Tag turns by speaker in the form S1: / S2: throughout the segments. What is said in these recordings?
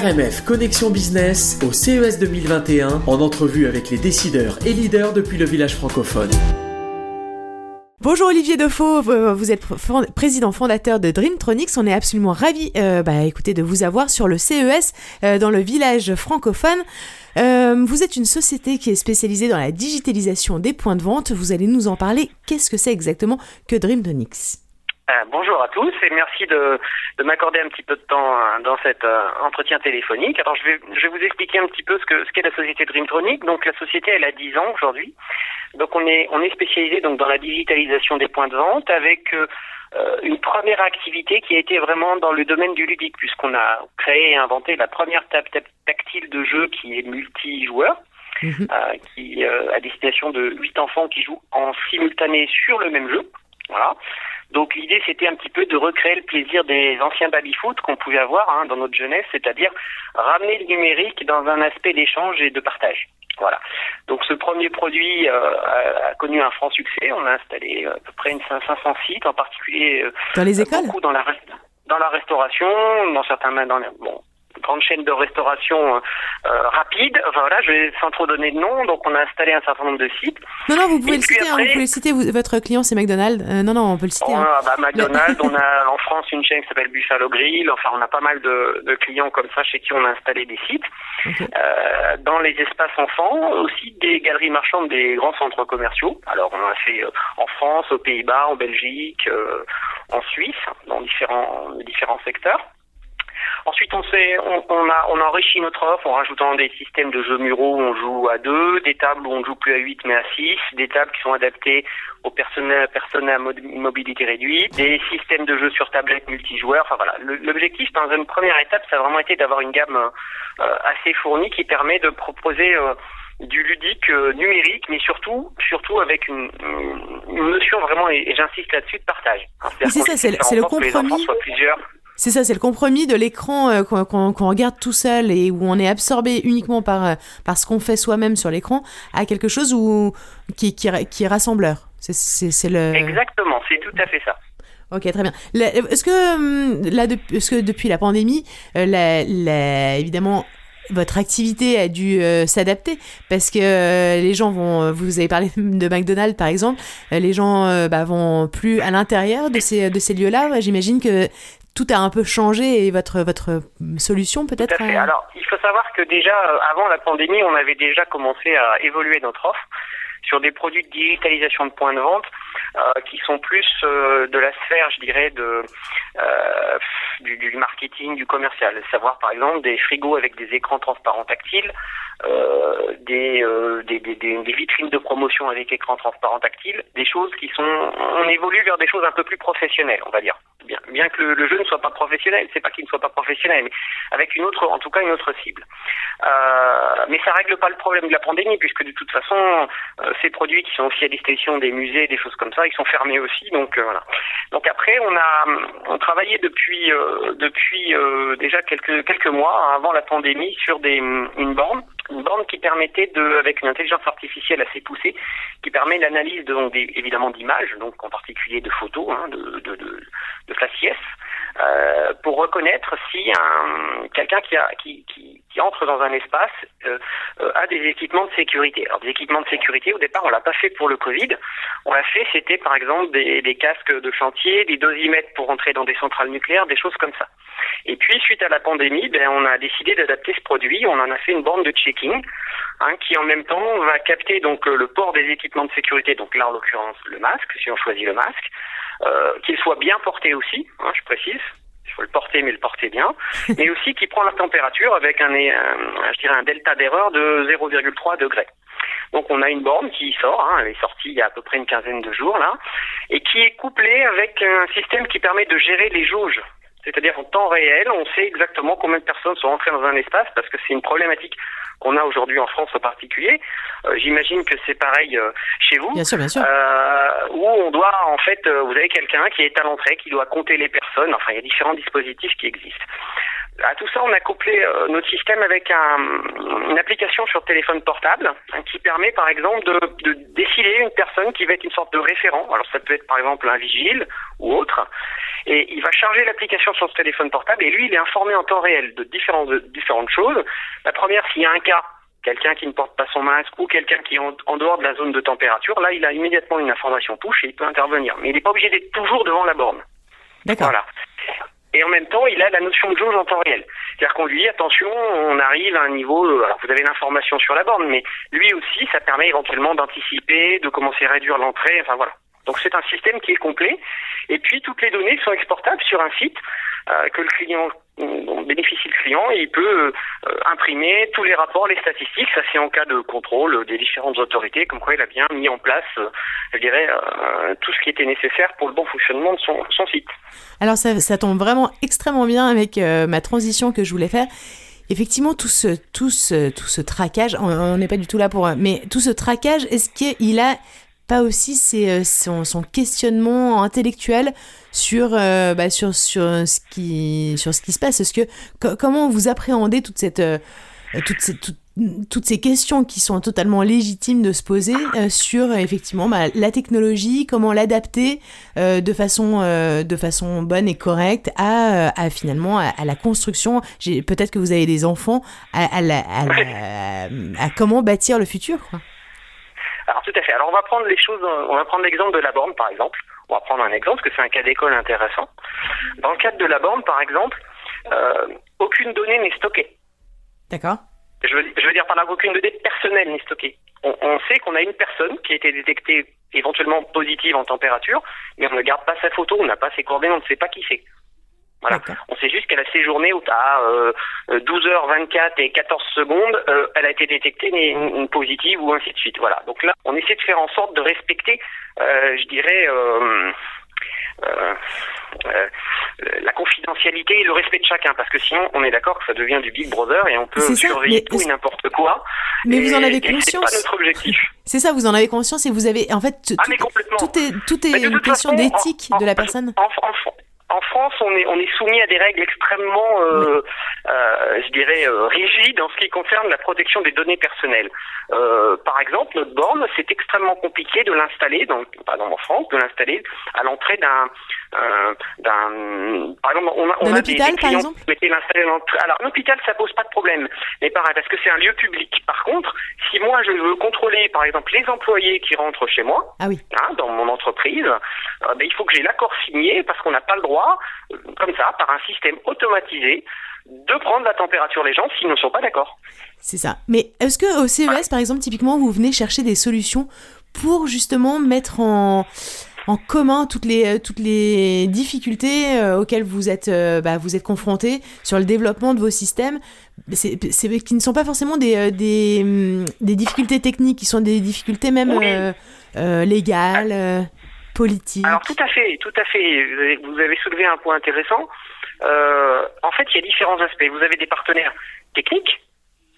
S1: RMF Connexion Business au CES 2021 en entrevue avec les décideurs et leaders depuis le village francophone.
S2: Bonjour Olivier Defaux, vous êtes président fondateur de Dreamtronics. On est absolument ravis euh, bah, de vous avoir sur le CES euh, dans le village francophone. Euh, vous êtes une société qui est spécialisée dans la digitalisation des points de vente. Vous allez nous en parler. Qu'est-ce que c'est exactement que Dreamtronics?
S3: Euh, bonjour à tous et merci de, m'accorder un petit peu de temps euh, dans cet euh, entretien téléphonique. Alors je vais, je vais vous expliquer un petit peu ce que ce qu'est la société Dreamtronic. Donc la société elle a 10 ans aujourd'hui. Donc on est on est spécialisé donc dans la digitalisation des points de vente avec une première activité qui a été vraiment dans le domaine du ludique puisqu'on a créé et inventé la première table tactile de jeu qui est multijoueur. Mhm. qui à destination de 8 enfants qui jouent en simultané sur le même jeu. Voilà. Donc l'idée c'était un petit peu de recréer le plaisir des anciens baby-foot qu'on pouvait avoir hein, dans notre jeunesse, c'est-à-dire ramener le numérique dans un aspect d'échange et de partage. Voilà. Donc ce premier produit euh, a, connu un franc succès. On a installé euh, à peu près une 500 sites, en particulier
S2: euh, dans les écoles,
S3: beaucoup dans la dans la restauration, dans certains dans les, bon grande chaîne de restauration euh, euh, rapide. Enfin voilà, je vais sans trop donner de nom. Donc on a installé un certain nombre de sites.
S2: Non non, vous pouvez le citer. Hein, vous pouvez le citer. votre client c'est McDonald's. Euh, non non, on peut le citer.
S3: Hein. bah, McDonald's. on a en France une chaîne qui s'appelle Buffalo Grill. Enfin on a pas mal de, de, clients comme ça chez qui on a installé des sites. Euh, dans les espaces enfants, aussi des galeries marchandes des grands centres commerciaux. Alors on a fait en France, aux Pays-Bas, en Belgique, en Suisse, dans différents différents secteurs. Ensuite, on, sait, on, on, a, on a enrichi notre offre en rajoutant des systèmes de jeux muraux où on joue à deux, des tables où on joue plus à 8 mais à 6, des tables qui sont adaptées aux personnes, personnes à mobilité réduite, des systèmes de jeux sur tablette multijoueurs. Enfin voilà, l'objectif dans une première étape, ça a vraiment été d'avoir une gamme euh, assez fournie qui permet de proposer euh, du ludique euh, numérique, mais surtout, surtout avec une, une notion vraiment, et, j'insiste là-dessus, de partage.
S2: C'est ça, c'est le compromis. C'est ça, c'est le compromis de l'écran euh, qu'on regarde tout seul et où on est absorbé uniquement par, euh, par ce qu'on fait soi-même sur l'écran à quelque chose où, qui, qui, qui est rassembleur. C'est le...
S3: Exactement, c'est tout à fait ça.
S2: Ok, très bien. Est-ce que, hum, là, de, est que depuis la pandémie, euh, la, évidemment, votre activité a dû s'adapter? Parce que les gens vont, vous avez parlé de McDonald's par exemple, les gens bah, vont plus à l'intérieur de ces, de ces lieux-là. J'imagine que tout a un peu changé et votre, votre solution peut-être
S3: Tout à fait. Alors, il faut savoir que déjà, euh, avant la pandémie, on avait déjà commencé à évoluer notre offre sur des produits de digitalisation de points de vente euh, qui sont plus euh, de la sphère, je dirais, de euh, du, du, marketing, du commercial. Savoir par exemple des frigos avec des écrans transparents tactiles, euh, des, des, des, des, vitrines de promotion avec écrans transparents tactiles, des choses qui sont, on évolue vers des choses un peu plus professionnelles, on va dire bien, bien que le, jeu ne soit pas professionnel, c'est pas qu'il ne soit pas professionnel, mais avec une autre, en tout cas une autre cible. Euh, mais ça règle pas le problème de la pandémie, puisque de toute façon, euh, ces produits qui sont aussi à disposition des musées, des choses comme ça, ils sont fermés aussi. Donc euh, voilà. Donc après, on a, on travaillait depuis, euh, depuis déjà quelques quelques mois avant la pandémie sur des une borne une borne qui permettait de, avec une intelligence artificielle assez poussée, qui permet l'analyse de, donc, évidemment d'images, donc en particulier de photos, hein, de, de, de, de faciès, euh, pour reconnaître si un quelqu'un qui, entre dans un espace euh, euh, a des équipements de sécurité. Alors des équipements de sécurité, au départ, on l'a pas fait pour le Covid. On l'a fait, c'était par exemple des, casques de chantier, des dosimètres pour entrer dans des centrales nucléaires, des choses comme ça. Et puis, suite à la pandémie, ben, on a décidé d'adapter ce produit. On en a fait une borne de checking hein, qui, en même temps, va capter donc le port des équipements de sécurité. Donc là, en l'occurrence, le masque, si on choisit le masque, qu'il soit bien porté aussi, hein, je précise. Il faut le porter, mais le porter bien. mais aussi qu'il prend la température avec un, un je dirais un delta d'erreur de 0,3 degrés. Donc on a une borne qui sort, hein, elle est sortie il y a à peu près une quinzaine de jours là, et qui est couplée avec un système qui permet de gérer les jauges c'est-à-dire en temps réel, on sait exactement combien de personnes sont entrées dans un espace parce que c'est une problématique qu'on a aujourd'hui en France en particulier. Euh, j'imagine que c'est pareil euh, chez vous.
S2: Bien sûr, bien sûr.
S3: Euh, où on doit en fait, vous avez quelqu'un qui est à l'entrée, qui doit compter les personnes. Enfin, il y a différents dispositifs qui existent. À tout ça, on a couplé euh, notre système avec un, une application sur téléphone portable hein, qui permet, par exemple, de, de, décider une personne qui va être une sorte de référent. Alors, ça peut être, par exemple, un vigile ou autre. Et il va charger l'application sur ce téléphone portable et lui, il est informé en temps réel de différentes, de différentes choses. La première, s'il y a un cas, quelqu'un qui ne porte pas son masque ou quelqu'un qui est en, en, dehors de la zone de température, là, il a immédiatement une information push et il peut intervenir. Mais il n'est pas obligé d'être toujours devant la borne.
S2: D'accord.
S3: Voilà. Et en même temps, il a la notion de jauge en temps réel. C'est-à-dire qu'on lui dit, attention, on arrive à un niveau, euh, alors vous avez l'information sur la borne, mais lui aussi, ça permet éventuellement d'anticiper, de commencer à réduire l'entrée, enfin voilà. Donc c'est un système qui est complet. Et puis toutes les données sont exportables sur un site euh, que le client dont bénéficie le client et il peut euh, imprimer tous les rapports, les statistiques. Ça c'est en cas de contrôle des différentes autorités, comme quoi il a bien mis en place, euh, je dirais, euh, tout ce qui était nécessaire pour le bon fonctionnement de son, site.
S2: Alors ça, tombe vraiment extrêmement bien avec euh, ma transition que je voulais faire. Effectivement, tout ce, tout ce, tout ce traquage, on n'est pas du tout là pour... Mais tout ce traquage, est-ce qu'il a pas aussi c'est son, son, questionnement intellectuel sur, euh, bah, sur, sur, ce qui, sur ce qui se passe Est-ce que, co comment vous appréhendez toute cette, euh, toutes ces questions qui sont totalement légitimes de se poser euh, sur effectivement bah, la technologie, comment l'adapter euh, de façon euh, de façon bonne et correcte à, à finalement à, la construction? Peut-être que vous avez des enfants à, à, comment bâtir le futur.
S3: Alors tout à fait. Alors on va prendre les choses, on va prendre l'exemple de la borne par exemple. On va prendre un exemple, parce que c'est un cas d'école intéressant. Dans le cadre de la borne, par exemple, euh, aucune donnée n'est stockée.
S2: D'accord.
S3: Je veux, je veux dire par là qu'aucune donnée personnelle n'est stockée. On, on sait qu'on a une personne qui a été détectée éventuellement positive en température, mais on ne garde pas sa photo, on n'a pas ses coordonnées, on ne sait pas qui c'est. Voilà. On sait juste qu'elle a séjourné à euh, 12h24 et 14 secondes, euh, elle a été détectée mais une, une positive ou ainsi de suite. Voilà. Donc là, on essaie de faire en sorte de respecter, euh, je dirais, euh, la confidentialité et le respect de chacun, parce que sinon, on est d'accord que ça devient du Big Brother et on peut surveiller tout et n'importe quoi.
S2: Mais
S3: et,
S2: vous en avez conscience.
S3: C'est pas notre objectif.
S2: C'est ça, vous en avez conscience et vous avez, en fait,
S3: ah,
S2: tout est, tout est une question d'éthique de la personne.
S3: En, en, en France, on est, on est soumis à des règles extrêmement, euh, euh, je dirais, euh, rigides en ce qui concerne la protection des données personnelles. Par exemple, notre borne, c'est extrêmement compliqué de l'installer, donc par exemple en France, de l'installer à l'entrée d'un, d'un, par exemple, on a, on a
S2: hôpital,
S3: des, des clients qui mettaient l'installer à l'entrée. Alors, un hôpital, ça pose pas de problème, mais pareil, parce que c'est un lieu public. Par contre, si moi je veux contrôler, par exemple, les employés qui rentrent chez moi,
S2: ah oui.
S3: hein, dans mon entreprise, ben, il faut que j'ai l'accord signé parce qu'on n'a pas le droit, comme ça, par un système automatisé, de prendre la température des gens s'ils ne sont pas d'accord.
S2: C'est ça. Mais est-ce que au CES, ouais. par exemple, typiquement, vous venez chercher des solutions pour justement mettre en en commun toutes les toutes les difficultés euh, auxquelles vous êtes euh, bah, vous êtes confrontés sur le développement de vos systèmes? C'est qui ne sont pas forcément des, euh, des, des difficultés techniques qui sont des difficultés même
S3: oui.
S2: euh, euh, légales
S3: alors tout à fait tout à fait vous avez, vous avez soulevé un point intéressant en fait il y a différents aspects vous avez des partenaires techniques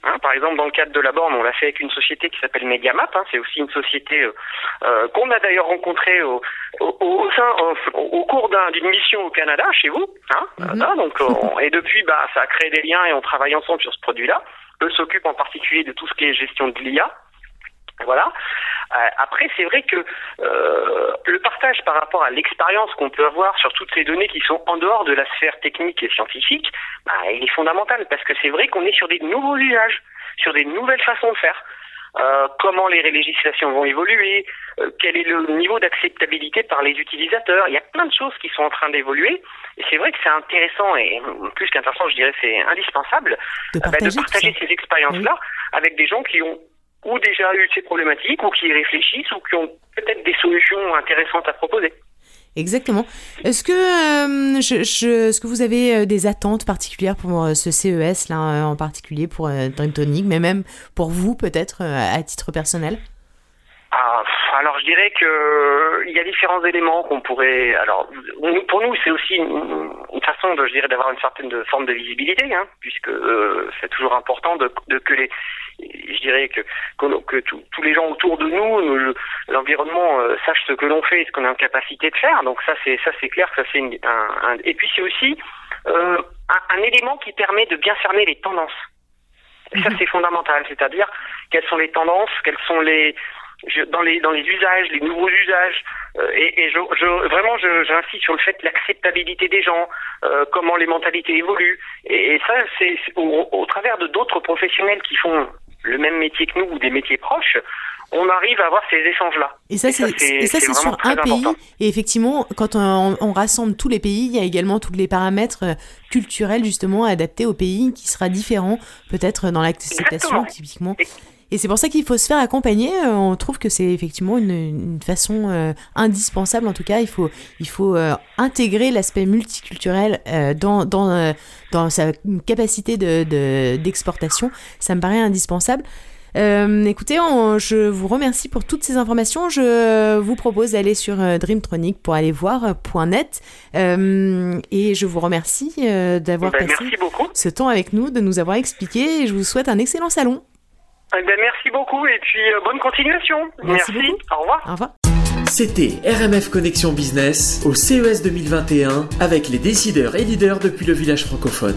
S3: Hein, par exemple, dans le cadre de la borne, on l'a fait avec une société qui s'appelle Mediamap. Hein, c'est aussi une société euh, euh, qu'on a d'ailleurs rencontrée au, au, au, sein, au, au cours d'une un, mission au Canada, chez vous. Hein, mm -hmm. donc, on, et depuis, bah, ça a créé des liens et on travaille ensemble sur ce produit-là. Eux s'occupent en particulier de tout ce qui est gestion de l'IA. Voilà. Euh, après, c'est vrai que euh, le partage par rapport à l'expérience qu'on peut avoir sur toutes ces données qui sont en dehors de la sphère technique et scientifique, bah, il est fondamental parce que c'est vrai qu'on est sur des nouveaux usages, sur des nouvelles façons de faire. Euh, comment les législations vont évoluer, euh, quel est le niveau d'acceptabilité par les utilisateurs. Il y a plein de choses qui sont en train d'évoluer. Et c'est vrai que c'est intéressant, et plus qu'intéressant, je dirais c'est indispensable,
S2: de partager,
S3: bah, de partager ces expériences-là oui. avec des gens qui ont ou déjà eu ces problématiques, ou qui y réfléchissent, ou qui ont peut-être des solutions intéressantes à proposer.
S2: Exactement. Est-ce que, euh, je, je, est-ce que vous avez des attentes particulières pour ce CES, là, en particulier pour euh, mais même pour vous, peut-être, à titre personnel?
S3: Alors je dirais que il y a différents éléments qu'on pourrait. Alors pour nous c'est aussi une façon, de, je dirais, d'avoir une certaine forme de visibilité, hein, puisque c'est toujours important de, de, que les, je dirais que que, tous les gens autour de nous, l'environnement sache ce que l'on fait et ce qu'on est en capacité de faire. Donc ça, c'est ça, c'est clair que ça c'est un, un, et puis c'est aussi un, un élément qui permet de bien cerner les tendances. Ça, mhm. c'est fondamental. C'est-à-dire, quelles sont les tendances, quelles sont les, dans les dans les usages, les nouveaux usages, euh, et, et je, je, vraiment j'insiste sur le fait de l'acceptabilité des gens, euh, comment les mentalités évoluent, et, ça c'est au, au, travers de d'autres professionnels qui font le même métier que nous ou des métiers proches, on arrive à avoir ces échanges-là.
S2: Et ça, c'est sur un pays. Et effectivement, quand on, on, rassemble tous les pays, il y a également tous les paramètres euh, culturels justement adaptés au pays qui sera différent peut-être dans l'acceptation typiquement. Et c'est pour ça qu'il faut se faire accompagner. Euh, on trouve que c'est effectivement une, une façon euh, indispensable. En tout cas, il faut, il faut intégrer l'aspect multiculturel dans, dans, dans sa capacité d'exportation. De, ça me paraît indispensable. Euh, écoutez, je vous remercie pour toutes ces informations. Je vous propose d'aller sur euh, Dreamtronic pour aller voir euh, .net. et je vous remercie d'avoir ben, passé ce temps avec nous, de nous avoir expliqué. Et je vous souhaite un excellent salon.
S3: Eh ben, merci beaucoup et puis bonne continuation. Merci. Au revoir.
S2: Au revoir.
S1: C'était RMF Connexion Business au CES 2021 avec les décideurs et leaders depuis le village francophone.